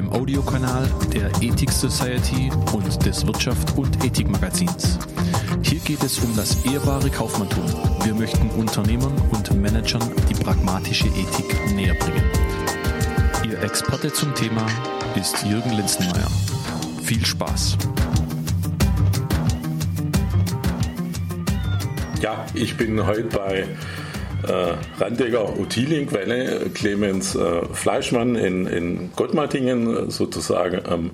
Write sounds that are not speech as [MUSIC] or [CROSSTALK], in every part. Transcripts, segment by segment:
dem Audiokanal der Ethik Society und des Wirtschaft und Ethik Magazins. Hier geht es um das ehrbare Kaufmanntum. Wir möchten Unternehmern und Managern die pragmatische Ethik näher bringen. Ihr Experte zum Thema ist Jürgen Linzenmeier. Viel Spaß! Ja, ich bin heute bei äh, Randeger Utilink Quelle, Clemens äh, Fleischmann in, in Gottmartingen sozusagen ähm,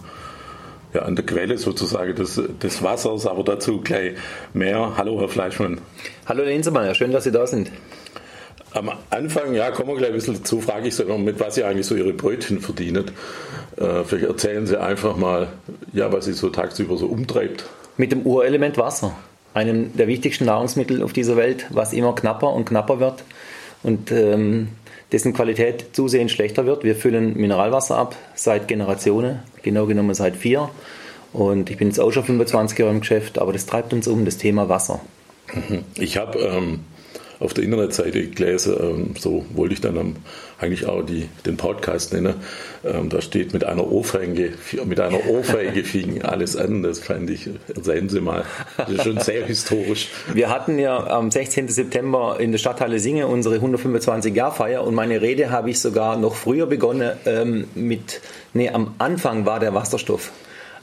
ja, an der Quelle sozusagen des, des Wassers, aber dazu gleich mehr. Hallo Herr Fleischmann. Hallo Herr Insemann, schön, dass Sie da sind. Am Anfang, ja, kommen wir gleich ein bisschen dazu, frage ich Sie noch, mit was Sie eigentlich so Ihre Brötchen verdienen. Äh, vielleicht erzählen Sie einfach mal, ja, was Sie so tagsüber so umtreibt. Mit dem Urelement Wasser einem der wichtigsten Nahrungsmittel auf dieser Welt, was immer knapper und knapper wird und ähm, dessen Qualität zusehends schlechter wird. Wir füllen Mineralwasser ab seit Generationen, genau genommen seit vier. Und ich bin jetzt auch schon 25 Jahre im Geschäft, aber das treibt uns um, das Thema Wasser. Mhm. Ich habe ähm, auf der Internetseite gelesen, ähm, so wollte ich dann eigentlich auch die, den Podcast nennen. Ähm, da steht mit einer Ohrfeige, mit einer Ohrfeige [LAUGHS] fing alles an. Das fand ich, erzählen Sie mal, das ist schon sehr historisch. Wir hatten ja am 16. September in der Stadthalle Singe unsere 125-Jahr-Feier und meine Rede habe ich sogar noch früher begonnen ähm, mit, nee, am Anfang war der Wasserstoff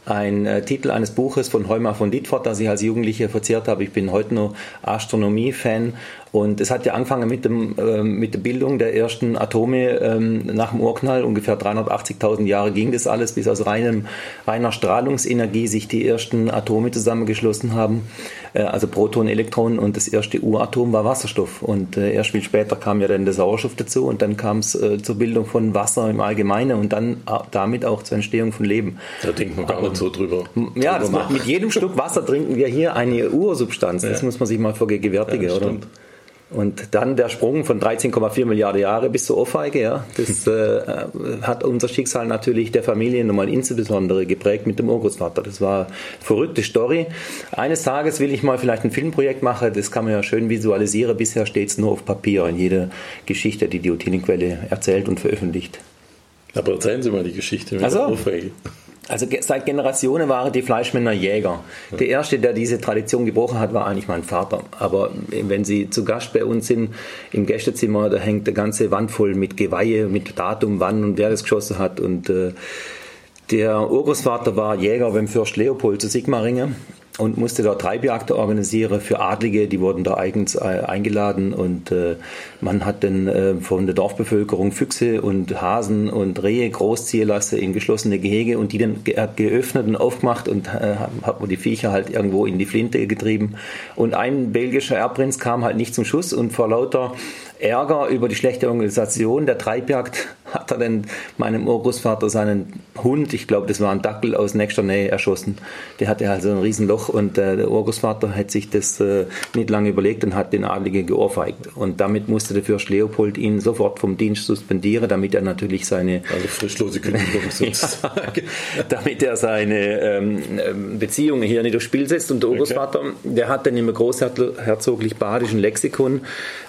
ein äh, Titel eines Buches von Heuma von Dietfort, das ich als Jugendlicher verzehrt habe. Ich bin heute noch Astronomie-Fan und es hat ja angefangen mit, dem, äh, mit der Bildung der ersten Atome ähm, nach dem Urknall. Ungefähr 380.000 Jahre ging das alles, bis aus reinem, reiner Strahlungsenergie sich die ersten Atome zusammengeschlossen haben. Äh, also Protonen, Elektronen und das erste Uratom war Wasserstoff. Und äh, erst viel später kam ja dann der Sauerstoff dazu und dann kam es äh, zur Bildung von Wasser im Allgemeinen und dann äh, damit auch zur Entstehung von Leben. Da denkt man gar nicht so drüber. Ja, drüber mit jedem Stück Wasser trinken wir hier eine Ursubstanz. Das ja. muss man sich mal vergegenwärtigen, ja, oder? Und dann der Sprung von 13,4 Milliarden Jahre bis zur Ohrfeige, ja, das [LAUGHS] äh, hat unser Schicksal natürlich der Familie nochmal insbesondere geprägt mit dem Urgroßvater. Das war eine verrückte Story. Eines Tages will ich mal vielleicht ein Filmprojekt machen, das kann man ja schön visualisieren. Bisher steht es nur auf Papier in jeder Geschichte, die die Utinenquelle erzählt und veröffentlicht. Aber erzählen Sie mal die Geschichte mit also, der Ohrfeige. Also seit Generationen waren die Fleischmänner Jäger. Der erste, der diese Tradition gebrochen hat, war eigentlich mein Vater. Aber wenn Sie zu Gast bei uns sind im Gästezimmer, da hängt eine ganze Wand voll mit Geweihe, mit Datum, wann und wer das geschossen hat. Und äh, der Urgroßvater war Jäger beim Fürst Leopold zu Sigmaringen und musste dort Treibjagden organisieren für Adlige, die wurden da eigens äh, eingeladen und äh, man hat dann äh, von der Dorfbevölkerung Füchse und Hasen und Rehe großziehen lassen in geschlossene Gehege und die dann ge geöffnet und aufgemacht und äh, hat man die Viecher halt irgendwo in die Flinte getrieben. Und ein belgischer Erbprinz kam halt nicht zum Schuss und vor lauter Ärger über die schlechte Organisation der Treibjagd [LAUGHS] hat er dann meinem Urgroßvater seinen Hund, ich glaube, das war ein Dackel aus nächster Nähe erschossen. Der hatte also ein Riesenloch und äh, der Urgroßvater hat sich das äh, nicht lange überlegt und hat den Adligen geohrfeigt. Und damit musste der Fürst Leopold ihn sofort vom Dienst suspendieren, damit er natürlich seine... Also frischlose Kündigung [LAUGHS] sozusagen. damit er seine ähm, ähm, Beziehungen hier nicht aufs Spiel setzt. Und der Urgroßvater, okay. der hat dann im großherzoglich-badischen Lexikon,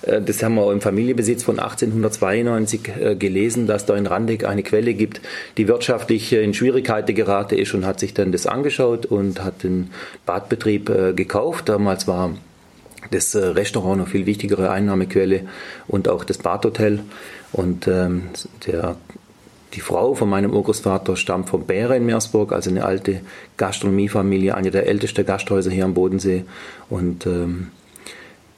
äh, das haben wir im Familienbesitz von 1892 äh, gelesen, dass da in Randig eine Quelle gibt, die wirtschaftlich in Schwierigkeiten geraten ist und hat sich dann das angeschaut und hat den Badbetrieb äh, gekauft. Damals war das äh, Restaurant eine viel wichtigere Einnahmequelle und auch das Badhotel. Und ähm, der, die Frau von meinem Urgroßvater stammt vom Bäre in Meersburg, also eine alte Gastronomiefamilie, eine der ältesten Gasthäuser hier am Bodensee. Und ähm,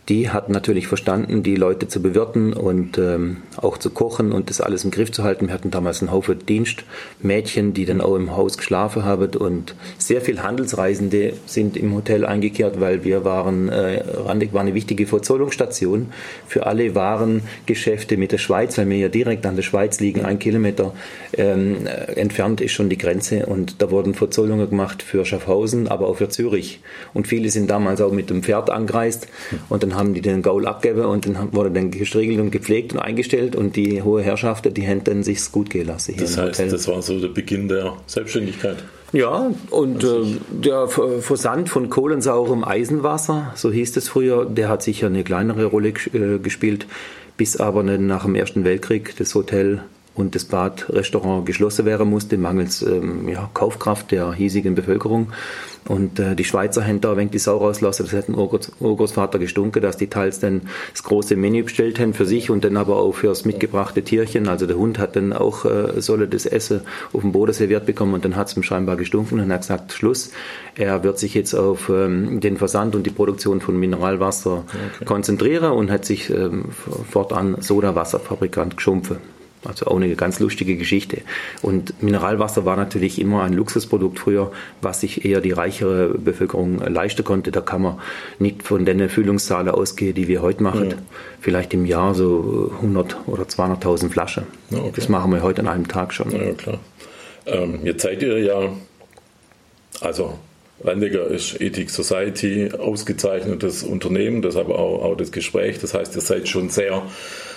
die hat natürlich verstanden, die Leute zu bewirten und ähm, auch zu kochen und das alles im Griff zu halten. Wir hatten damals einen Haufen Dienstmädchen, die dann auch im Haus geschlafen haben und sehr viel Handelsreisende sind im Hotel eingekehrt, weil wir waren, äh, Randig war eine wichtige Verzollungsstation für alle Warengeschäfte mit der Schweiz, weil wir ja direkt an der Schweiz liegen, ein Kilometer ähm, entfernt ist schon die Grenze und da wurden Verzollungen gemacht für Schaffhausen, aber auch für Zürich und viele sind damals auch mit dem Pferd angereist und dann haben die den Gaul abgegeben und dann wurde dann gestriegelt und gepflegt und eingestellt und die hohe Herrschaft, die haben dann sich's gut gelassen. Hier das heißt, das war so der Beginn der Selbstständigkeit. Ja, und äh, der Versand von kohlensaurem Eisenwasser, so hieß es früher, der hat sicher eine kleinere Rolle äh, gespielt, bis aber nach dem Ersten Weltkrieg das Hotel und das Badrestaurant geschlossen werden musste, mangels ähm, ja, Kaufkraft der hiesigen Bevölkerung. Und äh, die Schweizer haben da ein wenig die Sau rauslassen. Das hat ein Urgroßvater gestunken, dass die teils dann das große Menü bestellt haben für sich und dann aber auch fürs mitgebrachte Tierchen. Also der Hund hat dann auch äh, solle das Essen auf dem Boden serviert bekommen und dann hat es ihm scheinbar gestunken und hat gesagt, Schluss. Er wird sich jetzt auf ähm, den Versand und die Produktion von Mineralwasser okay. konzentrieren und hat sich ähm, fortan Sodawasserfabrikant geschumpfen. Also auch eine ganz lustige Geschichte. Und Mineralwasser war natürlich immer ein Luxusprodukt früher, was sich eher die reichere Bevölkerung leisten konnte. Da kann man nicht von den Füllungszahlen ausgehen, die wir heute machen. Ja. Vielleicht im Jahr so 100 oder 200.000 Flaschen. Ja, okay. Das machen wir heute an einem Tag schon. Ja, klar. Ähm, jetzt seid ihr ja, also Landecker ist Ethic Society, ausgezeichnetes Unternehmen, deshalb auch, auch das Gespräch. Das heißt, ihr seid schon sehr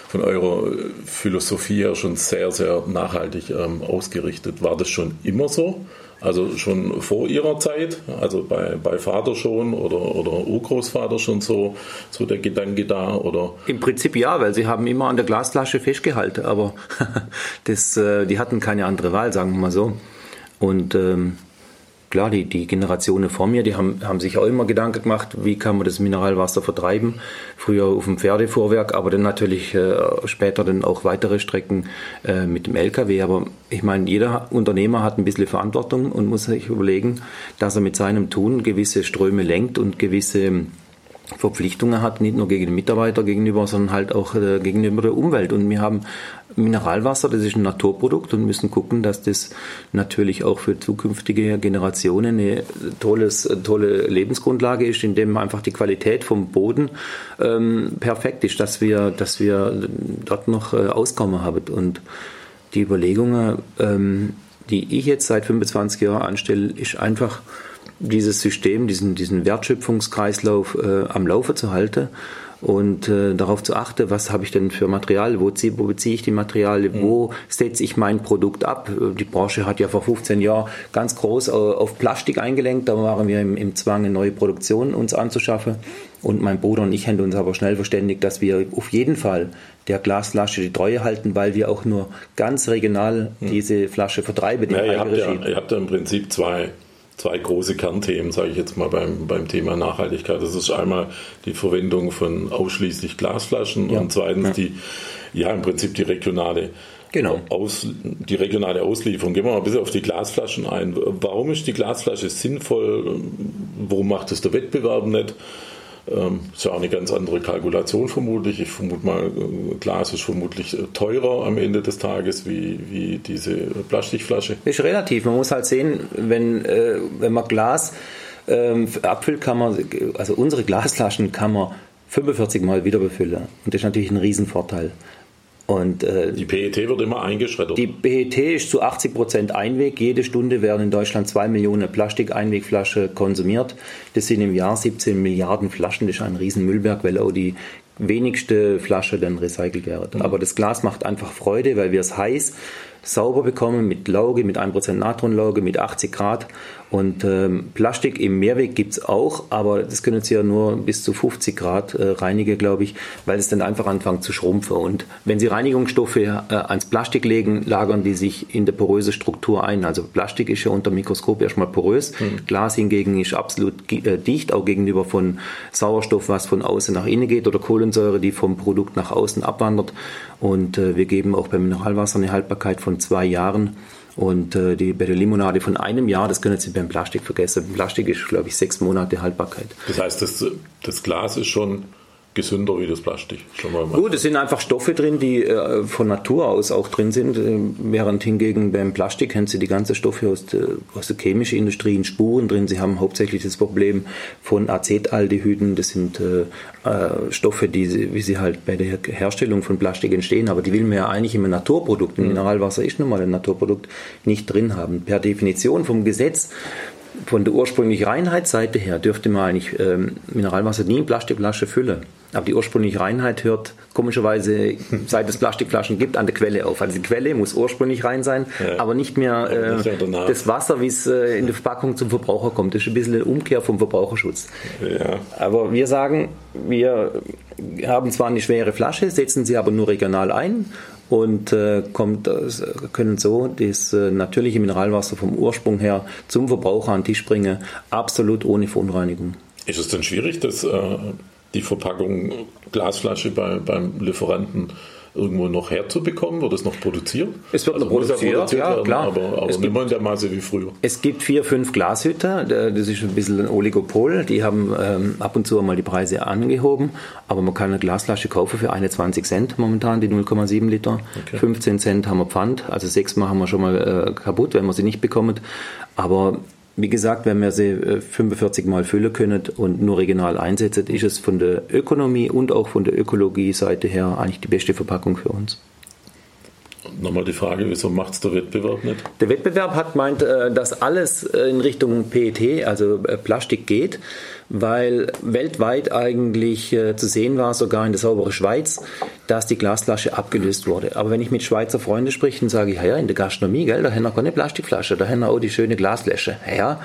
von eurer Philosophie her schon sehr, sehr nachhaltig ähm, ausgerichtet. War das schon immer so? Also schon vor ihrer Zeit, also bei, bei Vater schon oder, oder Urgroßvater schon so, so der Gedanke da? Oder? Im Prinzip ja, weil sie haben immer an der Glasflasche festgehalten, aber [LAUGHS] das, äh, die hatten keine andere Wahl, sagen wir mal so. Und ähm, klar, die, die Generationen vor mir, die haben, haben sich auch immer Gedanken gemacht, wie kann man das Mineralwasser vertreiben. Früher auf dem Pferdefuhrwerk, aber dann natürlich äh, später dann auch weitere Strecken äh, mit dem LKW. Aber ich meine, jeder Unternehmer hat ein bisschen Verantwortung und muss sich überlegen, dass er mit seinem Tun gewisse Ströme lenkt und gewisse Verpflichtungen hat, nicht nur gegen den Mitarbeiter gegenüber, sondern halt auch äh, gegenüber der Umwelt. Und wir haben Mineralwasser, das ist ein Naturprodukt und müssen gucken, dass das natürlich auch für zukünftige Generationen eine tolles, tolle Lebensgrundlage ist, indem einfach die Qualität vom Boden ähm, perfekt ist, dass wir, dass wir dort noch äh, Auskommen haben. Und die Überlegungen, ähm, die ich jetzt seit 25 Jahren anstelle, ist einfach, dieses System, diesen, diesen Wertschöpfungskreislauf äh, am Laufe zu halten und äh, darauf zu achten, was habe ich denn für Material, wo, zieh, wo beziehe ich die Materialien, mhm. wo setze ich mein Produkt ab. Die Branche hat ja vor 15 Jahren ganz groß auf Plastik eingelenkt, da waren wir im, im Zwang, eine neue Produktion uns anzuschaffen. Und mein Bruder und ich haben uns aber schnell verständigt, dass wir auf jeden Fall der Glasflasche die Treue halten, weil wir auch nur ganz regional mhm. diese Flasche vertreiben. Ja, ihr, habt ja, ihr habt ja im Prinzip zwei zwei große Kernthemen, sage ich jetzt mal beim, beim Thema Nachhaltigkeit. Das ist einmal die Verwendung von ausschließlich Glasflaschen ja. und zweitens ja. die, ja, im Prinzip die regionale Genau. Aus, die regionale Auslieferung. Gehen wir mal ein bisschen auf die Glasflaschen ein. Warum ist die Glasflasche sinnvoll? Warum macht es der Wettbewerb nicht? Ähm, ist ja auch eine ganz andere Kalkulation vermutlich. Ich vermute mal, äh, Glas ist vermutlich äh, teurer am Ende des Tages wie, wie diese Plastikflasche. Ist relativ. Man muss halt sehen, wenn, äh, wenn man Glas ähm, abfüllt, kann man, also unsere Glasflaschen kann man 45 Mal wieder befüllen. Und das ist natürlich ein Riesenvorteil. Und, äh, die PET wird immer eingeschreddert. Die PET ist zu 80 Prozent Einweg. Jede Stunde werden in Deutschland zwei Millionen Plastik-Einwegflaschen konsumiert. Das sind im Jahr 17 Milliarden Flaschen. Das ist ein Riesenmüllberg, weil auch die wenigste Flasche dann recycelt wird. Mhm. Aber das Glas macht einfach Freude, weil wir es heiß sauber bekommen mit Lauge, mit 1% Natronlauge, mit 80 Grad. Und ähm, Plastik im Mehrweg gibt es auch, aber das können Sie ja nur bis zu 50 Grad äh, reinigen, glaube ich, weil es dann einfach anfängt zu schrumpfen. Und wenn Sie Reinigungsstoffe äh, ans Plastik legen, lagern die sich in der poröse Struktur ein. Also Plastik ist ja unter Mikroskop erstmal porös. Mhm. Glas hingegen ist absolut äh, dicht, auch gegenüber von Sauerstoff, was von außen nach innen geht, oder Kohlensäure, die vom Produkt nach außen abwandert. Und äh, wir geben auch beim Mineralwasser eine Haltbarkeit von zwei Jahren. Und äh, die, bei der Limonade von einem Jahr, das können Sie beim Plastik vergessen. Plastik ist, glaube ich, sechs Monate Haltbarkeit. Das heißt, das, das Glas ist schon gesünder wie das Plastik. Schon mal Gut, es sind einfach Stoffe drin, die äh, von Natur aus auch drin sind, äh, während hingegen beim Plastik haben Sie die ganzen Stoffe aus der, aus der chemischen Industrie in Spuren drin. Sie haben hauptsächlich das Problem von Acetaldehyden, das sind äh, äh, Stoffe, die, wie sie halt bei der Herstellung von Plastik entstehen, aber die will man ja eigentlich im Naturprodukt, mhm. Mineralwasser ist nun mal ein Naturprodukt, nicht drin haben. Per Definition vom Gesetz von der ursprünglichen Reinheitsseite her dürfte man eigentlich ähm, Mineralwasser nie in Plastikflasche füllen. Aber die ursprüngliche Reinheit hört komischerweise, seit es Plastikflaschen gibt, an der Quelle auf. Also die Quelle muss ursprünglich rein sein, ja. aber nicht mehr äh, das Wasser, wie es äh, in der Verpackung zum Verbraucher kommt. Das ist ein bisschen eine Umkehr vom Verbraucherschutz. Ja. Aber wir sagen, wir haben zwar eine schwere Flasche, setzen sie aber nur regional ein und äh, kommt, äh, können so das äh, natürliche Mineralwasser vom Ursprung her zum Verbraucher an den Tisch bringen, absolut ohne Verunreinigung. Ist es denn schwierig, dass äh, die Verpackung Glasflasche bei, beim Lieferanten irgendwo noch herzubekommen? Wird es noch produziert? Es wird also noch produziert, produziert ja, werden, klar. Aber, aber nicht mehr in der Maße wie früher. Es gibt vier, fünf Glashütter, das ist ein bisschen ein Oligopol, die haben ähm, ab und zu einmal die Preise angehoben, aber man kann eine Glasflasche kaufen für 21 Cent momentan, die 0,7 Liter. Okay. 15 Cent haben wir Pfand, also sechsmal haben wir schon mal äh, kaputt, wenn man sie nicht bekommt. Aber wie gesagt, wenn wir sie 45 äh, Mal füllen können und nur regional einsetzen, ist es von der Ökonomie und auch von der Ökologie-Seite her eigentlich die beste Verpackung für uns. Nochmal die Frage, wieso macht es der Wettbewerb nicht? Der Wettbewerb hat meint, äh, dass alles in Richtung PET, also äh, Plastik geht weil weltweit eigentlich äh, zu sehen war, sogar in der sauberen Schweiz, dass die Glasflasche abgelöst wurde. Aber wenn ich mit Schweizer Freunden spreche, dann sage ich, ja, in der Gastronomie, gell, da haben wir keine Plastikflasche, da haben wir auch die schöne Glasflasche. Ja,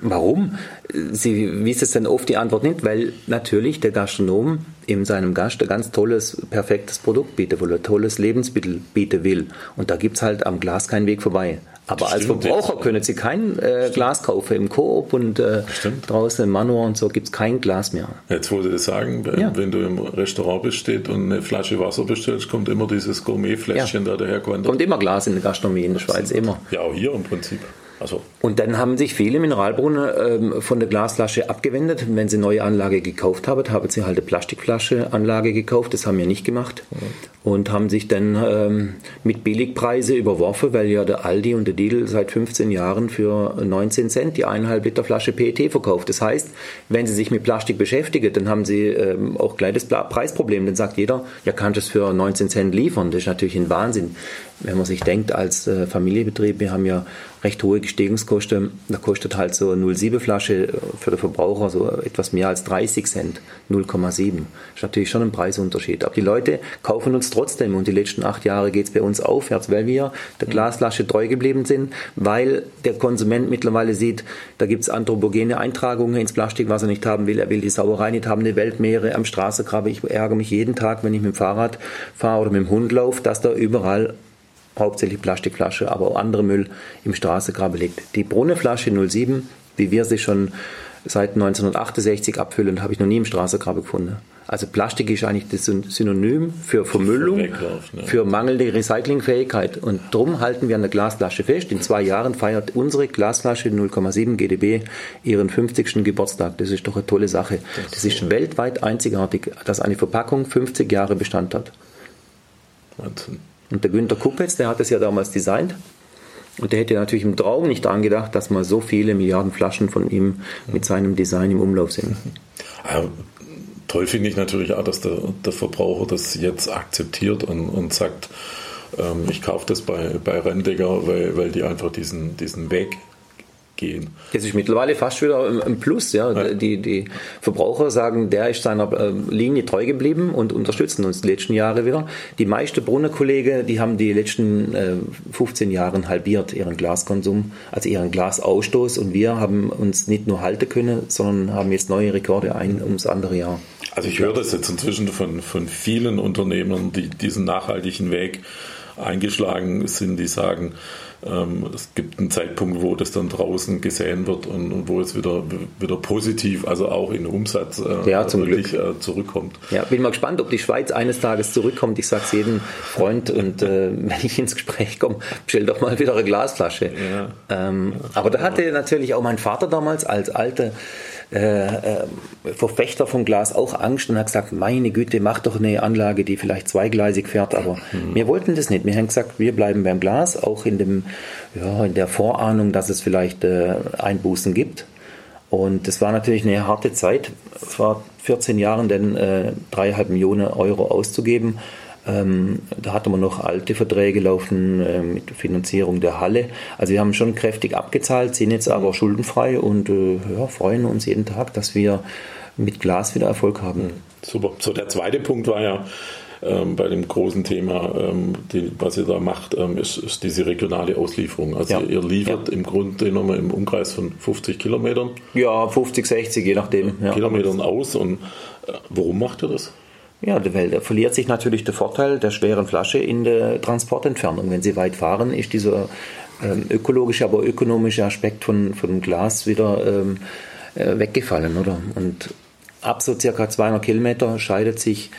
Warum? Sie wissen es dann oft die Antwort nicht, weil natürlich der Gastronom in seinem Gast ein ganz tolles, perfektes Produkt bieten will, ein tolles Lebensmittel bieten will. Und da gibt es halt am Glas keinen Weg vorbei. Aber als Verbraucher können Sie kein äh, Glas kaufen. Im Coop und äh, draußen im Manual und so gibt es kein Glas mehr. Jetzt wollte ich sagen, wenn, ja. wenn, du im Restaurant bist steht und eine Flasche Wasser bestellst, kommt immer dieses Gourmetfläschchen ja. da dahergewandert. Kommt immer Glas in der Gastronomie in der Schweiz, immer. Ja, auch hier im Prinzip. Also. Und dann haben sich viele Mineralbrunnen ähm, von der Glasflasche abgewendet. Wenn sie neue Anlage gekauft haben, haben sie halt eine Plastikflasche-Anlage gekauft. Das haben wir nicht gemacht. Mhm. Und haben sich dann ähm, mit Billigpreise überworfen, weil ja der Aldi und der Lidl seit 15 Jahren für 19 Cent die eineinhalb Liter Flasche PET verkauft. Das heißt, wenn sie sich mit Plastik beschäftigen, dann haben sie ähm, auch gleich das Preisproblem. Dann sagt jeder, ja, kann ich das für 19 Cent liefern? Das ist natürlich ein Wahnsinn. Wenn man sich denkt, als äh, Familienbetrieb, wir haben ja recht hohe Gestehungskosten. Da kostet halt so eine 0,7 Flasche für den Verbraucher so etwas mehr als 30 Cent. 0,7. Ist natürlich schon ein Preisunterschied. Aber die Leute kaufen uns trotzdem und die letzten acht Jahre geht es bei uns aufwärts, weil wir der Glasflasche treu geblieben sind, weil der Konsument mittlerweile sieht, da gibt es anthropogene Eintragungen ins Plastik, was er nicht haben will. Er will die Sauerei nicht haben, die Weltmeere am Straßengraben. Ich ärgere mich jeden Tag, wenn ich mit dem Fahrrad fahre oder mit dem Hund laufe, dass da überall hauptsächlich Plastikflasche, aber auch andere Müll im Straßengraben liegt. Die Brunnenflasche 07, wie wir sie schon seit 1968 abfüllen, habe ich noch nie im Straßengraben gefunden. Also Plastik ist eigentlich das Synonym für Vermüllung, ne? für mangelnde Recyclingfähigkeit. Und darum halten wir an der Glasflasche fest. In zwei Jahren feiert unsere Glasflasche 0,7 GDB ihren 50. Geburtstag. Das ist doch eine tolle Sache. Das ist weltweit einzigartig, dass eine Verpackung 50 Jahre Bestand hat. Wahnsinn. Und der Günter Kuppetz, der hat es ja damals designt. Und der hätte natürlich im Traum nicht daran gedacht, dass mal so viele Milliarden Flaschen von ihm mit seinem Design im Umlauf sind. Ja, toll finde ich natürlich auch, dass der, der Verbraucher das jetzt akzeptiert und, und sagt, ähm, ich kaufe das bei, bei Rendecker, weil, weil die einfach diesen, diesen Weg gehen. Das ist mittlerweile fast wieder ein Plus. Ja. ja. Die, die Verbraucher sagen, der ist seiner äh, Linie treu geblieben und unterstützen uns die letzten Jahre wieder. Die meisten Brunnerkollegen, die haben die letzten 15 äh, Jahre halbiert ihren Glaskonsum, also ihren Glasausstoß und wir haben uns nicht nur halten können, sondern haben jetzt neue Rekorde ein ums andere Jahr. Also ich höre das jetzt inzwischen von, von vielen Unternehmern, die diesen nachhaltigen Weg eingeschlagen sind, die sagen, es gibt einen Zeitpunkt, wo das dann draußen gesehen wird und, und wo es wieder, wieder positiv, also auch in Umsatz äh, ja, zum wirklich Glück. Äh, zurückkommt. Ja, bin mal gespannt, ob die Schweiz eines Tages zurückkommt. Ich sage es jedem Freund und äh, [LAUGHS] wenn ich ins Gespräch komme, bestell doch mal wieder eine Glasflasche. Ja. Ähm, aber da hatte natürlich auch mein Vater damals als alter äh, äh, Verfechter von Glas auch Angst und hat gesagt, meine Güte, mach doch eine Anlage, die vielleicht zweigleisig fährt. Aber mhm. wir wollten das nicht. Wir haben gesagt, wir bleiben beim Glas, auch in, dem, ja, in der Vorahnung, dass es vielleicht äh, Einbußen gibt. Und das war natürlich eine harte Zeit, vor 14 Jahren denn äh, dreieinhalb Millionen Euro auszugeben. Ähm, da hatten wir noch alte Verträge laufen äh, mit Finanzierung der Halle. Also wir haben schon kräftig abgezahlt, sind jetzt aber schuldenfrei und äh, ja, freuen uns jeden Tag, dass wir mit Glas wieder Erfolg haben. Super. So, der zweite Punkt war ja, ähm, bei dem großen Thema, ähm, die, was ihr da macht, ähm, ist, ist, diese regionale Auslieferung. Also ja. ihr liefert ja. im Grunde genommen im Umkreis von 50 Kilometern. Ja, 50, 60, je nachdem. Ja. Kilometern aus. Und äh, warum macht ihr das? Ja, weil da verliert sich natürlich der Vorteil der schweren Flasche in der Transportentfernung. Wenn Sie weit fahren, ist dieser ähm, ökologische, aber ökonomische Aspekt von, von Glas wieder ähm, äh, weggefallen, oder? Und ab so circa 200 Kilometer scheidet sich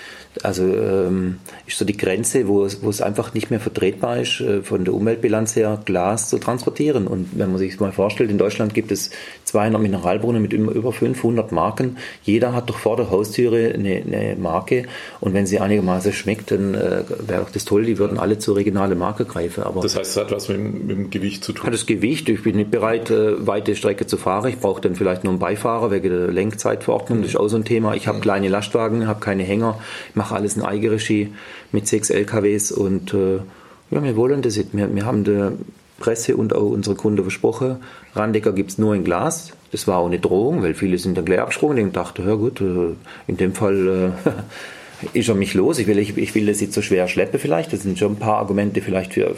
also ähm, ist so die Grenze, wo es, wo es einfach nicht mehr vertretbar ist, äh, von der Umweltbilanz her Glas zu transportieren. Und wenn man sich mal vorstellt, in Deutschland gibt es 200 Mineralbrunnen mit über 500 Marken. Jeder hat doch vor der Haustüre eine, eine Marke. Und wenn sie einigermaßen schmeckt, dann äh, wäre doch das toll, die würden alle zur regionalen Marke greifen. Aber das heißt, es hat was mit, mit, dem Gewicht zu tun? Hat das Gewicht. Ich bin nicht bereit, äh, weite Strecke zu fahren. Ich brauche dann vielleicht nur einen Beifahrer wegen der Lenkzeitverordnung. Das ist auch so ein Thema. Ich habe kleine Lastwagen, habe keine Hänger. Ich mache alles in Eigenregie mit sechs LKWs und äh, ja, wir wollen das. Wir, wir haben der Presse und auch unsere Kunden versprochen, Randecker gibt es nur in Glas. Das war auch eine Drohung, weil viele sind dann gleich abgesprungen und dachten, ja gut, äh, in dem Fall äh, [LAUGHS] ist er mich los. Ich will, ich, ich will das nicht so schwer schleppen vielleicht. Das sind schon ein paar Argumente vielleicht für,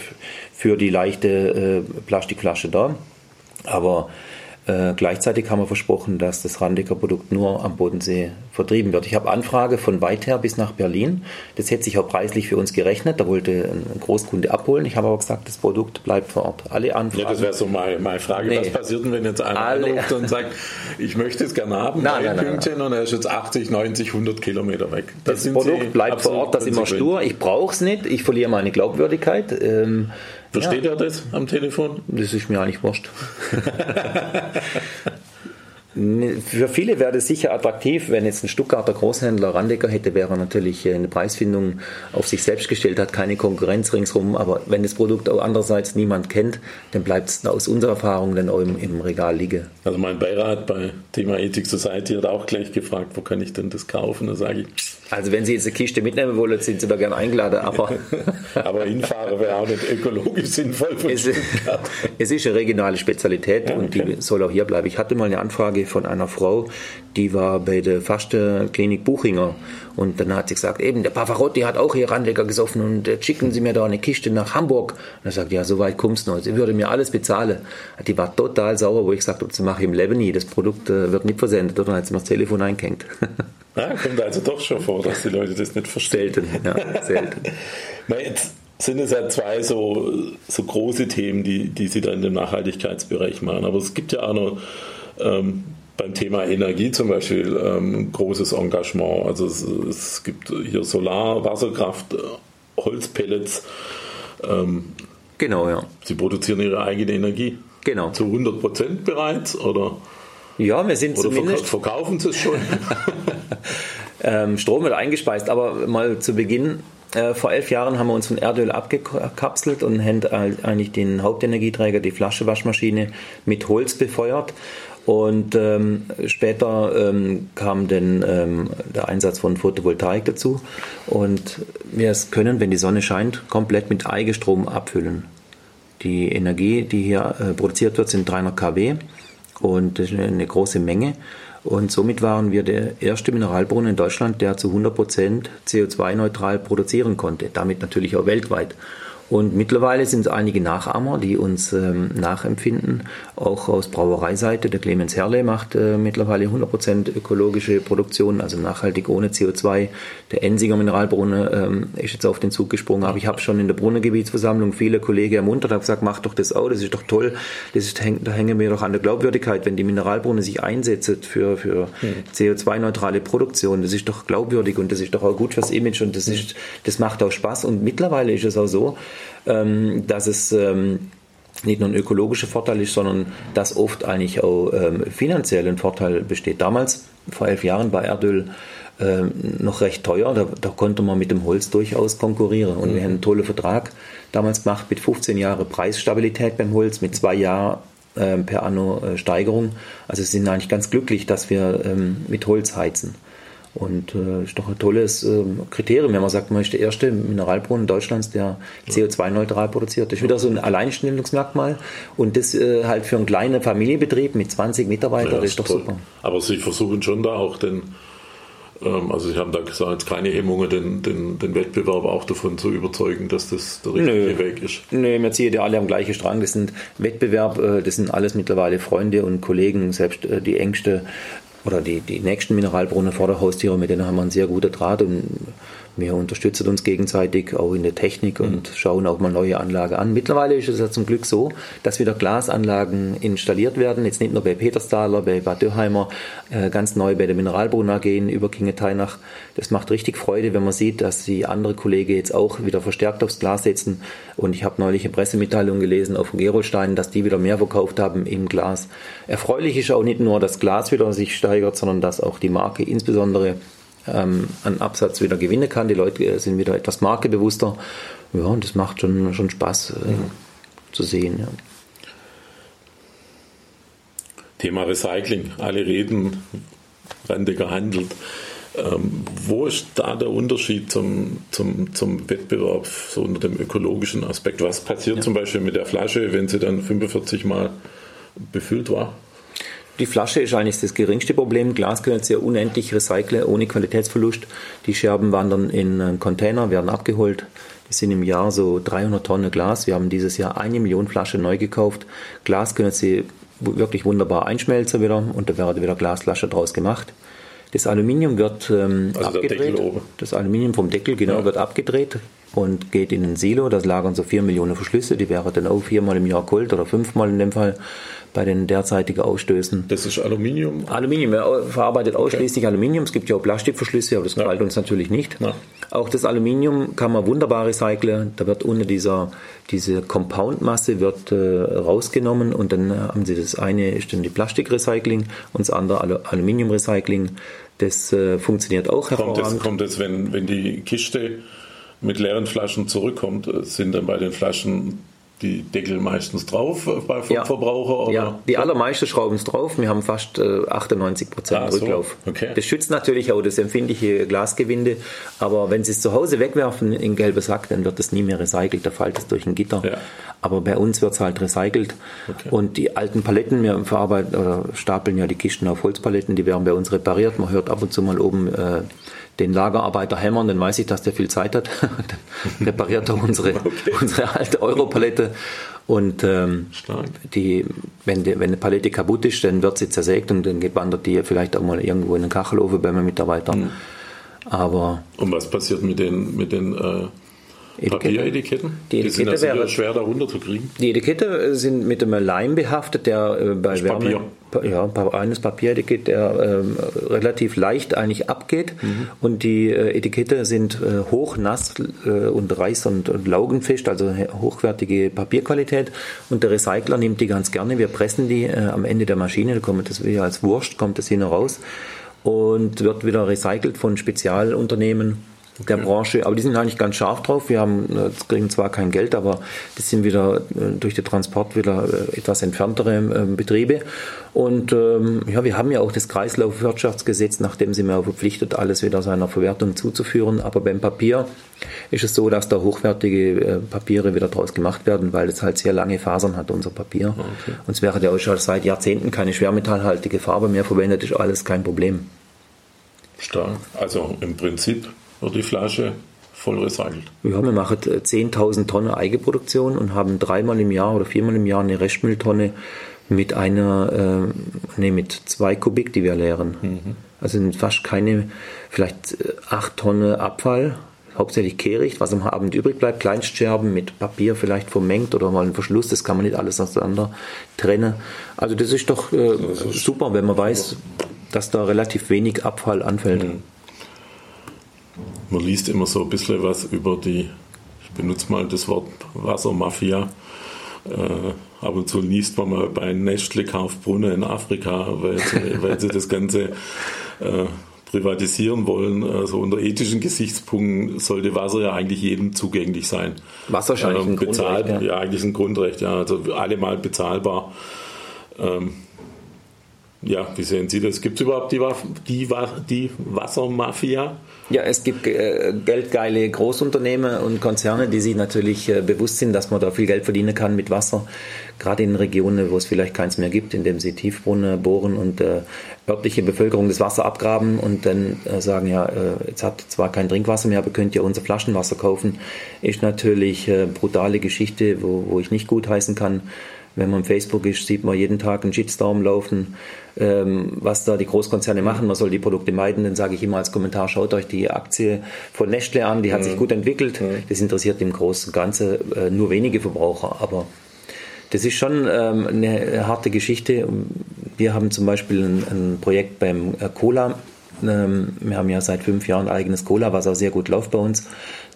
für die leichte äh, Plastikflasche da. Aber äh, gleichzeitig haben wir versprochen, dass das Randecker-Produkt nur am Bodensee vertrieben wird. Ich habe Anfrage von weit her bis nach Berlin. Das hätte sich auch preislich für uns gerechnet. Da wollte ein Großkunde abholen. Ich habe aber gesagt, das Produkt bleibt vor Ort. Alle Anfragen. Ja, das wäre so meine, meine Frage. Nee. Was passiert denn, wenn jetzt einer Alle. anruft und sagt, ich möchte es gerne haben, nein, nein, Pünktchen, nein, und er ist jetzt 80, 90, 100 Kilometer weg. Das, das Produkt bleibt vor Ort, das ist immer stur. Ich brauche es nicht. Ich verliere meine Glaubwürdigkeit. Ähm, Versteht ja. er das am Telefon? Das ist mir eigentlich wurscht. [LAUGHS] Für viele wäre das sicher attraktiv, wenn jetzt ein Stuttgarter Großhändler Randecker hätte, wäre natürlich eine Preisfindung auf sich selbst gestellt, hat keine Konkurrenz ringsherum. Aber wenn das Produkt auch andererseits niemand kennt, dann bleibt es aus unserer Erfahrung dann auch im, im, Regal liegen. Also mein Beirat bei Thema Ethik Society hat auch gleich gefragt, wo kann ich denn das kaufen? Da sage ich, also wenn Sie jetzt eine Kiste mitnehmen wollen, sind Sie da gerne eingeladen. Aber, [LAUGHS] aber hinfahren wäre auch nicht ökologisch sinnvoll. Es, es, ist eine regionale Spezialität ja, und die soll auch hier bleiben. Ich hatte mal eine Anfrage von einer Frau, die war bei der Faste-Klinik Buchinger und dann hat sie gesagt, eben der Pavarotti hat auch hier Randlecker gesoffen und äh, schicken Sie mir da eine Kiste nach Hamburg. Und er sagt, ja, so weit kommst du noch. Sie würde mir alles bezahlen. Die war total sauer, wo ich gesagt habe, sie mache im Leben nie. Das Produkt äh, wird nicht versendet. Oder hat sie mir das Telefon eingehängt. Ja, [LAUGHS] kommt also doch schon vor, dass die Leute das nicht verstehen. Selten, ja, selten. [LAUGHS] Na, jetzt sind es ja zwei so, so große Themen, die, die Sie da in dem Nachhaltigkeitsbereich machen. Aber es gibt ja auch noch ähm, beim Thema Energie zum Beispiel ähm, großes Engagement. Also es, es, gibt hier Solar, Wasserkraft, Holzpellets. Ähm, genau, ja. Sie produzieren Ihre eigene Energie. Genau. Zu 100 Prozent bereits, oder? Ja, wir sind oder zumindest... verkaufen Sie es schon? [LAUGHS] ähm, Strom wird eingespeist, aber mal zu Beginn äh, vor elf Jahren haben wir uns von Erdöl abgekapselt und haben eigentlich den Hauptenergieträger, die Flaschewaschmaschine, mit Holz befeuert. Und ähm, später ähm, kam dann ähm, der Einsatz von Photovoltaik dazu. Und wir können, wenn die Sonne scheint, komplett mit Eigestrom abfüllen. Die Energie, die hier äh, produziert wird, sind 300 kW und das ist eine große Menge. Und somit waren wir der erste Mineralbrunnen in Deutschland, der zu 100% CO2-neutral produzieren konnte, damit natürlich auch weltweit. Und mittlerweile sind es einige Nachahmer, die uns ähm, nachempfinden, auch aus Brauereiseite. Der Clemens Herle macht äh, mittlerweile 100% ökologische Produktion, also nachhaltig ohne CO2. Der Ensinger Mineralbrunnen ähm, ist jetzt auf den Zug gesprungen, aber ich habe schon in der Brunnengebietsversammlung viele Kollegen ermuntert, habe gesagt, mach doch das auch, das ist doch toll, das ist, da hängen wir doch an der Glaubwürdigkeit, wenn die Mineralbrunnen sich einsetzt für, für hm. CO2-neutrale Produktion, das ist doch glaubwürdig und das ist doch auch gut fürs Image und das, ist, das macht auch Spaß. Und mittlerweile ist es auch so, dass es ähm, nicht nur ein ökologischer Vorteil ist, sondern dass oft eigentlich auch ähm, finanziell ein Vorteil besteht. Damals, vor elf Jahren, war Erdöl ähm, noch recht teuer. Da, da, konnte man mit dem Holz durchaus konkurrieren. Und mhm. wir haben einen tollen Vertrag damals gemacht mit 15 Jahren Preisstabilität beim Holz, mit zwei Jahren äh, per Anno äh, Steigerung. Also sind eigentlich ganz glücklich, dass wir ähm, mit Holz heizen. Und äh, ist doch ein tolles äh, Kriterium, wenn man sagt, man ist der erste Mineralbrunnen Deutschlands, der CO2-neutral produziert. Das ist wieder so ein Alleinstellungsmerkmal. Und das äh, halt für einen kleinen Familienbetrieb mit 20 Mitarbeitern, ja, das ist doch toll. super. Aber Sie versuchen schon da auch den, ähm, also Sie haben da gesagt, keine Hemmungen, den, den, den Wettbewerb auch davon zu überzeugen, dass das der richtige Nö. Weg ist. Nee, wir ziehen ja alle am gleichen Strang. Das sind Wettbewerb, äh, das sind alles mittlerweile Freunde und Kollegen, selbst äh, die engste oder die, die nächsten Mineralbrunnen vor der Haustüre, mit denen haben wir einen sehr guten Draht und wir unterstützen uns gegenseitig auch in der Technik und mhm. schauen auch mal neue Anlagen an. Mittlerweile ist es ja zum Glück so, dass wieder Glasanlagen installiert werden. Jetzt nicht nur bei Petersthaler, bei Bad Dürheimer, äh, ganz neu bei der Mineralbrunn AG in Überkingeteinach. Das macht richtig Freude, wenn man sieht, dass die andere Kollegen jetzt auch wieder verstärkt aufs Glas setzen. Und ich habe neulich eine Pressemitteilung gelesen auf Gerolstein, dass die wieder mehr verkauft haben im Glas. Erfreulich ist auch nicht nur, dass Glas wieder sich steigert, sondern dass auch die Marke insbesondere ähm, an Absatz wieder gewinnen kann. Die Leute sind wieder etwas markebewusster. Ja, und das macht schon, schon Spaß äh, mhm. zu sehen. Ja. Thema Recycling. Alle reden, Rente gehandelt. Ähm, wo ist da der Unterschied zum, zum, zum Wettbewerb, so unter dem ökologischen Aspekt? Was passiert ja. zum Beispiel mit der Flasche, wenn sie dann 45 Mal befüllt war? Die Flasche ist eigentlich das geringste Problem. Glas können Sie ja unendlich recyceln, ohne Qualitätsverlust. Die Scherben wandern in einen Container, werden abgeholt. Das sind im Jahr so 300 Tonnen Glas. Wir haben dieses Jahr eine Million Flaschen neu gekauft. Glas können Sie wirklich wunderbar einschmelzen wieder und da wird wieder Glasflasche draus gemacht. Das Aluminium wird ähm, also abgedreht. Das Aluminium vom Deckel genau ja. wird abgedreht und geht in ein Silo. Da lagern so 4 Millionen Verschlüsse. Die wären dann auch viermal im Jahr Gold oder fünfmal in dem Fall bei den derzeitigen Ausstößen. Das ist Aluminium? Aluminium, er verarbeitet ausschließlich okay. Aluminium. Es gibt ja auch Plastikverschlüsse, aber das ja. gefällt uns natürlich nicht. Ja. Auch das Aluminium kann man wunderbar recyceln. Da wird unter dieser diese Compoundmasse wird äh, rausgenommen und dann haben sie das eine ist dann die Plastikrecycling und das andere Al Aluminiumrecycling. Das äh, funktioniert auch hervorragend. Kommt es, kommt wenn, wenn die Kiste mit leeren Flaschen zurückkommt, äh, sind dann bei den Flaschen die Deckel meistens drauf äh, bei ja. Verbraucher? Oder? Ja, die allermeisten schrauben es drauf. Wir haben fast äh, 98 Prozent ah, Rücklauf. So. Okay. Das schützt natürlich auch das empfindliche Glasgewinde, aber wenn Sie es zu Hause wegwerfen in gelbe Sack, dann wird es nie mehr recycelt, da fällt es durch ein Gitter. Ja. Aber bei uns wird es halt recycelt. Okay. Und die alten Paletten, wir verarbeiten oder stapeln ja die Kisten auf Holzpaletten, die werden bei uns repariert. Man hört ab und zu mal oben äh, den Lagerarbeiter hämmern, dann weiß ich, dass der viel Zeit hat. [LAUGHS] dann repariert er unsere, [LAUGHS] okay. unsere alte Europalette. Und ähm, die, wenn, die, wenn eine Palette kaputt ist, dann wird sie zersägt und dann wandert die vielleicht auch mal irgendwo in den Kachelofen bei meinem Mitarbeiter. Mhm. Aber und was passiert mit den, mit den äh Papieretiketten? Die, Etikette die sind also schwer darunter zu kriegen. Die Etikette sind mit einem Leim behaftet, der äh, bei Wärme, Papier. ja, eines Papieretikett, der äh, relativ leicht eigentlich abgeht. Mhm. Und die äh, Etikette sind äh, hoch, nass äh, und reiß- und, und laugenfest, also hochwertige Papierqualität. Und der Recycler nimmt die ganz gerne. Wir pressen die äh, am Ende der Maschine, da kommt das wieder als Wurst, kommt das hier raus und wird wieder recycelt von Spezialunternehmen der Branche, aber die sind eigentlich ganz scharf drauf. Wir haben, äh, kriegen zwar kein Geld, aber das sind wieder äh, durch den Transport wieder äh, etwas entferntere ähm, Betriebe. Und ähm, ja, wir haben ja auch das Kreislaufwirtschaftsgesetz, nachdem sind wir auch verpflichtet, alles wieder seiner Verwertung zuzuführen. Aber beim Papier ist es so, dass da hochwertige Papiere wieder draus gemacht werden, weil es halt sehr lange Fasern hat, unser Papier. Okay. Und es wäre ja auch schon seit Jahrzehnten keine schwermetallhaltige Farbe mehr verwendet, ist alles kein Problem. Stark. Also im Prinzip wird die Flasche voll recycelt. Ja, wir machen 10.000 Tonnen Eigenproduktion und haben dreimal im Jahr oder viermal im Jahr eine Restmülltonne mit einer, äh, nee, mit zwei Kubik, die wir leeren. Mhm. Also sind fast keine, vielleicht äh, acht Tonnen Abfall, hauptsächlich Kehricht, was am Abend übrig bleibt, Kleinstscherben mit Papier vielleicht vermengt oder mal ein Verschluss, das kann man nicht alles auseinander trennen. Also das ist doch äh, das ist super, wenn man weiß, dass da relativ wenig Abfall anfällt. Mhm man liest immer so ein bisschen was über die, ich benutze mal das Wort Wassermafia Äh, ab und zu liest man mal bei Nestle kauft Brunnen in Afrika, weil sie, [LAUGHS] weil sie das Ganze äh, privatisieren wollen. Also unter ethischen Gesichtspunkten sollte Wasser ja eigentlich jedem zugänglich sein. Wasser ist ähm, bezahlt, Grundrecht, ja. eigentlich ein Grundrecht, ja. Also alle mal bezahlbar. Ähm, ja, wie sehen Sie das? Gibt es überhaupt die, die, die Wassermafia? Ja, es gibt äh, geldgeile Großunternehmen und Konzerne, die sich natürlich äh, bewusst sind, dass man da viel Geld verdienen kann mit Wasser. Gerade in Regionen, wo es vielleicht keins mehr gibt, indem sie Tiefbrunnen bohren und äh, örtliche Bevölkerung das Wasser abgraben und dann äh, sagen, ja, äh, jetzt hat zwar kein Trinkwasser mehr, aber könnt ihr unser Flaschenwasser kaufen, ist natürlich äh, brutale Geschichte, wo, wo ich nicht gutheißen kann. Wenn man Facebook ist, sieht man jeden Tag einen Shitstorm laufen, ähm, was da die Großkonzerne machen. Man soll die Produkte meiden. Dann sage ich immer als Kommentar, schaut euch die Aktie von Nestle an, die hat sich gut entwickelt. Das interessiert im Großen und Ganzen äh, nur wenige Verbraucher. Aber das ist schon ähm, eine harte Geschichte. Wir haben zum Beispiel ein, ein Projekt beim äh, Cola. Ähm, wir haben ja seit fünf Jahren eigenes Cola, was auch sehr gut läuft bei uns.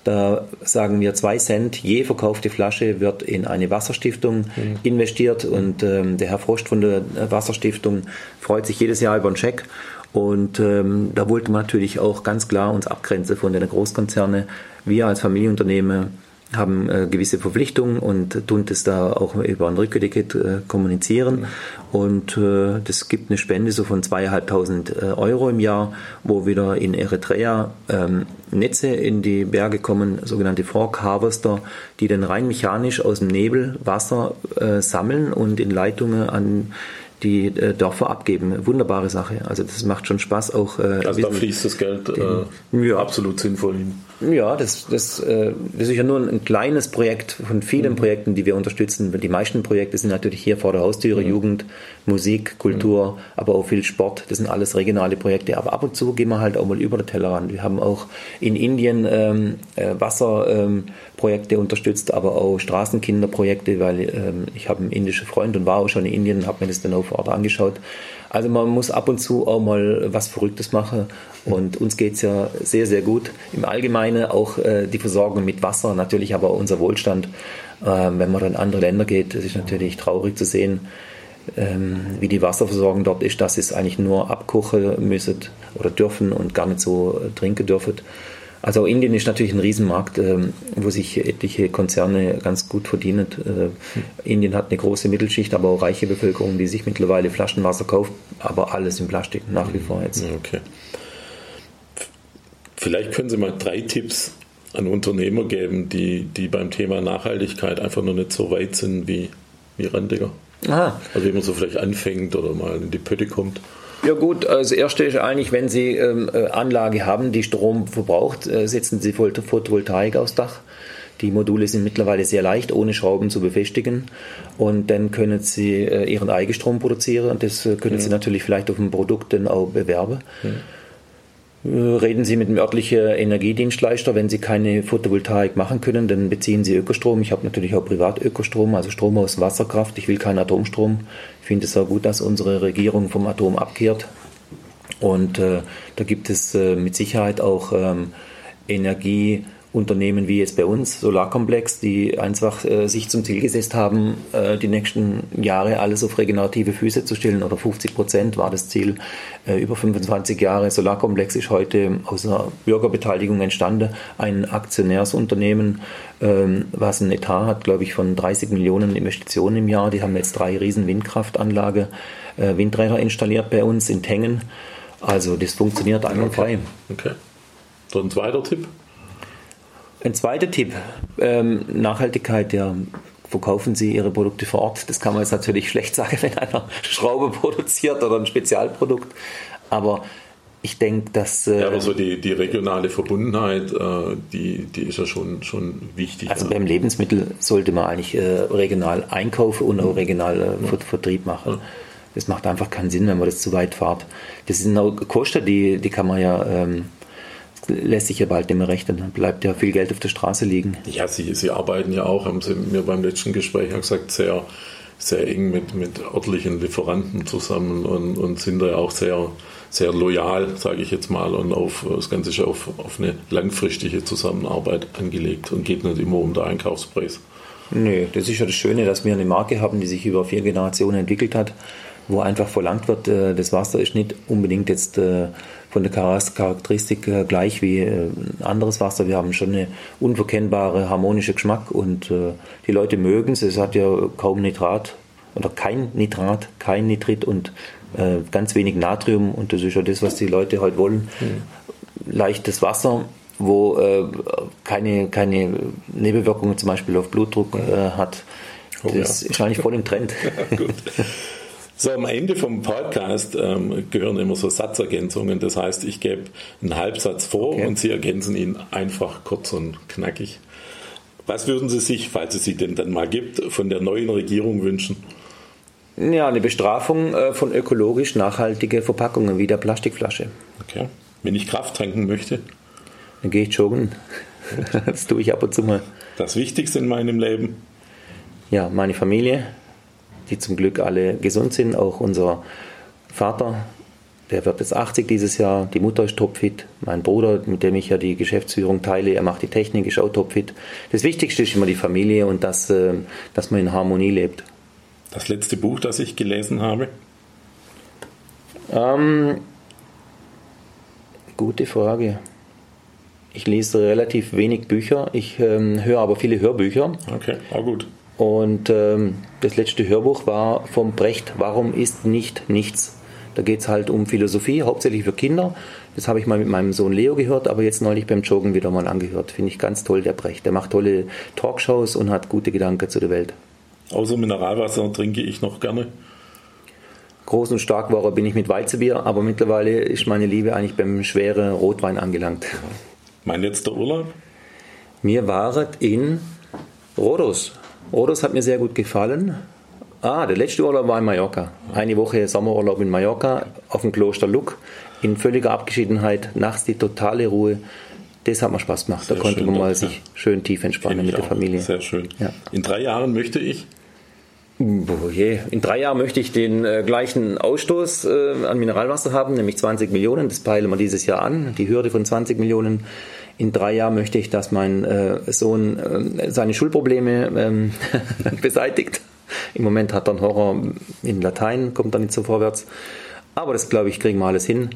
Da sagen wir, zwei Cent je verkaufte Flasche wird in eine Wasserstiftung mhm. investiert und ähm, der Herr Frost von der Wasserstiftung freut sich jedes Jahr über einen Scheck. Und ähm, da wollten wir natürlich auch ganz klar uns abgrenzen von den Großkonzernen. Wir als Familienunternehmen haben äh, gewisse Verpflichtungen und tun das da auch über ein Rücketikett äh, kommunizieren. Und äh, das gibt eine Spende so von zweieinhalbtausend äh, Euro im Jahr, wo wieder in Eritrea ähm, Netze in die Berge kommen, sogenannte Fork Harvester, die dann rein mechanisch aus dem Nebel Wasser äh, sammeln und in Leitungen an die äh, Dörfer abgeben. Wunderbare Sache. Also das macht schon Spaß auch. Also da fließt das Geld äh, ja. absolut sinnvoll hin. Ja, das, das, äh, das ist ja nur ein, ein kleines Projekt von vielen mhm. Projekten, die wir unterstützen. Die meisten Projekte sind natürlich hier vor der Haustüre, mhm. Jugend, Musik, Kultur, mhm. aber auch viel Sport. Das sind alles regionale Projekte. Aber ab und zu gehen wir halt auch mal über den Tellerrand. Wir haben auch in Indien ähm, äh, Wasserprojekte ähm, unterstützt, aber auch Straßenkinderprojekte, weil ähm, ich habe einen indischen Freund und war auch schon in Indien und habe mir das dann auch vor Ort angeschaut. Also man muss ab und zu auch mal was Verrücktes machen. Und uns geht es ja sehr, sehr gut. Im Allgemeinen auch äh, die Versorgung mit Wasser, natürlich aber unser Wohlstand. Ähm, wenn man dann in andere Länder geht, das ist natürlich traurig zu sehen, ähm, wie die Wasserversorgung dort ist, dass es eigentlich nur abkochen müssen oder dürfen und gar nicht so trinken dürfen. Also Indien ist natürlich ein Riesenmarkt, ähm, wo sich etliche Konzerne ganz gut verdienen. Äh, Indien hat eine große Mittelschicht, aber auch reiche Bevölkerung, die sich mittlerweile Flaschenwasser kauft, aber alles in Plastik nach wie vor jetzt. Okay. Vielleicht können Sie mal drei Tipps an Unternehmer geben, die, die beim Thema Nachhaltigkeit einfach noch nicht so weit sind wie, wie Randiger. Aha. Also wie man so vielleicht anfängt oder mal in die Pötte kommt. Ja gut, also das erste ist eigentlich, wenn Sie ähm, äh, Anlage haben, die Strom verbraucht, äh, setzen Sie Photovoltaik aufs Dach. Die Module sind mittlerweile sehr leicht, ohne Schrauben zu befestigen. Und dann können Sie äh, Ihren Eigenstrom produzieren und das können ja. Sie natürlich vielleicht auf dem Produkt dann auch bewerben. Ja. Reden Sie mit dem örtlichen Energiedienstleister. Wenn Sie keine Photovoltaik machen können, dann beziehen Sie Ökostrom. Ich habe natürlich auch Privatökostrom, also Strom aus Wasserkraft. Ich will keinen Atomstrom. Ich finde es auch gut, dass unsere Regierung vom Atom abkehrt. Und äh, da gibt es äh, mit Sicherheit auch ähm, Energie, Unternehmen wie jetzt bei uns, Solarkomplex, die einfach äh, sich zum Ziel gesetzt haben, äh, die nächsten Jahre alles auf regenerative Füße zu stellen oder 50 Prozent war das Ziel. Äh, über 25 Jahre Solarkomplex ist heute aus einer Bürgerbeteiligung entstanden, ein Aktionärsunternehmen, ähm, was ein Etat hat, glaube ich, von 30 Millionen Investitionen im Jahr. Die haben jetzt drei riesen Windkraftanlage, äh, Windräder installiert bei uns in Tengen. Also das funktioniert einwandfrei. Okay. okay. So ein zweiter Tipp? Ein zweiter Tipp, ähm, Nachhaltigkeit, ja, verkaufen Sie Ihre Produkte vor Ort. Das kann man jetzt natürlich schlecht sagen, [LAUGHS] wenn einer Schraube produziert oder ein Spezialprodukt. Aber ich denke, dass. Äh, ja, aber so die, die regionale Verbundenheit, äh, die, die ist ja schon, schon wichtig. Also ja. beim Lebensmittel sollte man eigentlich äh, regional einkaufen und auch regional äh, ja. Vertrieb machen. Ja. Das macht einfach keinen Sinn, wenn man das zu weit fahrt. Das sind auch Kosten, die, die kann man ja ähm, lässt sich ja bald nicht mehr rechnen. Dann bleibt ja viel Geld auf der Straße liegen. Ja, Sie, Sie arbeiten ja auch, haben Sie mir beim letzten Gespräch gesagt, sehr, sehr eng mit, mit örtlichen Lieferanten zusammen und, und sind da ja auch sehr, sehr loyal, sage ich jetzt mal, und auf das Ganze ist auf, auf eine langfristige Zusammenarbeit angelegt und geht nicht immer um den Einkaufspreis. Nö, das ist ja das Schöne, dass wir eine Marke haben, die sich über vier Generationen entwickelt hat, wo einfach verlangt wird, äh, das Wasser ist nicht unbedingt jetzt äh, von der Charakteristik äh, gleich wie ein anderes Wasser. Wir haben schon eine unverkennbare harmonische Geschmack und die Leute mögen es. Es hat ja kaum Nitrat oder kein Nitrat, kein Nitrit und ganz wenig Natrium und das ist ja das, was die Leute heute halt wollen. Mhm. Leichtes Wasser, wo äh, keine, keine Nebenwirkungen zum Beispiel auf Blutdruck äh, hat. Oh, das ja. ist eigentlich voll im Trend. [LAUGHS] gut. [LAUGHS] So, am Ende vom Podcast ähm, gehören immer so Satzergänzungen. Das heißt, ich gebe einen Halbsatz vor okay. und Sie ergänzen ihn einfach kurz und knackig. Was würden Sie sich, falls es sie denn dann mal gibt, von der neuen Regierung wünschen? Ja, eine Bestrafung äh, von ökologisch nachhaltigen Verpackungen wie der Plastikflasche. Okay. Wenn ich Kraft tanken möchte? Dann gehe ich joggen. [LAUGHS] Das tue ich ab und zu mal. Das Wichtigste in meinem Leben? Ja, meine Familie, die zum Glück alle gesund sind. Auch unser Vater, der wird jetzt 80 dieses Jahr. Die Mutter ist topfit. Mein Bruder, mit dem ich ja die Geschäftsführung teile, er macht die Technik, ist auch topfit. Das Wichtigste ist immer die Familie und dass, äh, dass man in Harmonie lebt. Das letzte Buch, das ich gelesen habe? Ähm, gute Frage. Ich lese relativ wenig Bücher, ich ähm, höre aber viele Hörbücher. Okay, auch gut. Und ähm, das letzte Hörbuch war vom Brecht, Warum ist nicht nichts? Da geht es halt um Philosophie, hauptsächlich für Kinder. Das habe ich mal mit meinem Sohn Leo gehört, aber jetzt neulich beim Joggen wieder mal angehört. Finde ich ganz toll, der Brecht. Der macht tolle Talkshows und hat gute Gedanken zu der Welt. Außer Mineralwasser trinke ich noch gerne. Groß und stark war bin ich mit Weizenbier, aber mittlerweile ist meine Liebe eigentlich beim schweren Rotwein angelangt. Mein letzter Urlaub? Mir war in Rhodos. Rhodos hat mir sehr gut gefallen. Ah, der letzte Urlaub war in Mallorca. Eine Woche Sommerurlaub in Mallorca auf dem Kloster Luck in völliger Abgeschiedenheit, nachts die totale Ruhe. Das hat mir Spaß gemacht. Sehr da konnte man mal sich schön tief entspannen mit der Familie. Sehr schön. Ja. In drei Jahren möchte ich Oh je. In drei Jahren möchte ich den äh, gleichen Ausstoß äh, an Mineralwasser haben, nämlich 20 Millionen. Das peilen wir dieses Jahr an, die Hürde von 20 Millionen. In drei Jahren möchte ich, dass mein äh, Sohn äh, seine Schulprobleme ähm, [LAUGHS] beseitigt. Im Moment hat er einen Horror in Latein, kommt er nicht so vorwärts. Aber das, glaube ich, kriegen wir alles hin.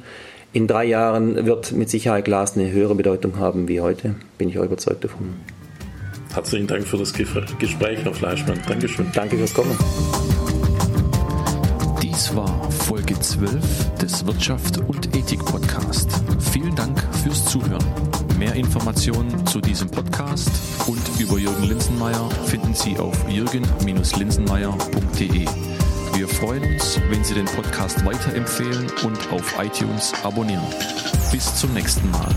In drei Jahren wird mit Sicherheit Glas eine höhere Bedeutung haben wie heute. Bin ich auch überzeugt davon. Herzlichen Dank für das Gespräch, Herr Fleischmann. Dankeschön. Danke fürs Kommen. Dies war Folge 12 des Wirtschaft und Ethik Podcast. Vielen Dank fürs Zuhören. Informationen zu diesem Podcast und über Jürgen Linsenmeier finden Sie auf jürgen-linsenmeier.de. Wir freuen uns, wenn Sie den Podcast weiterempfehlen und auf iTunes abonnieren. Bis zum nächsten Mal.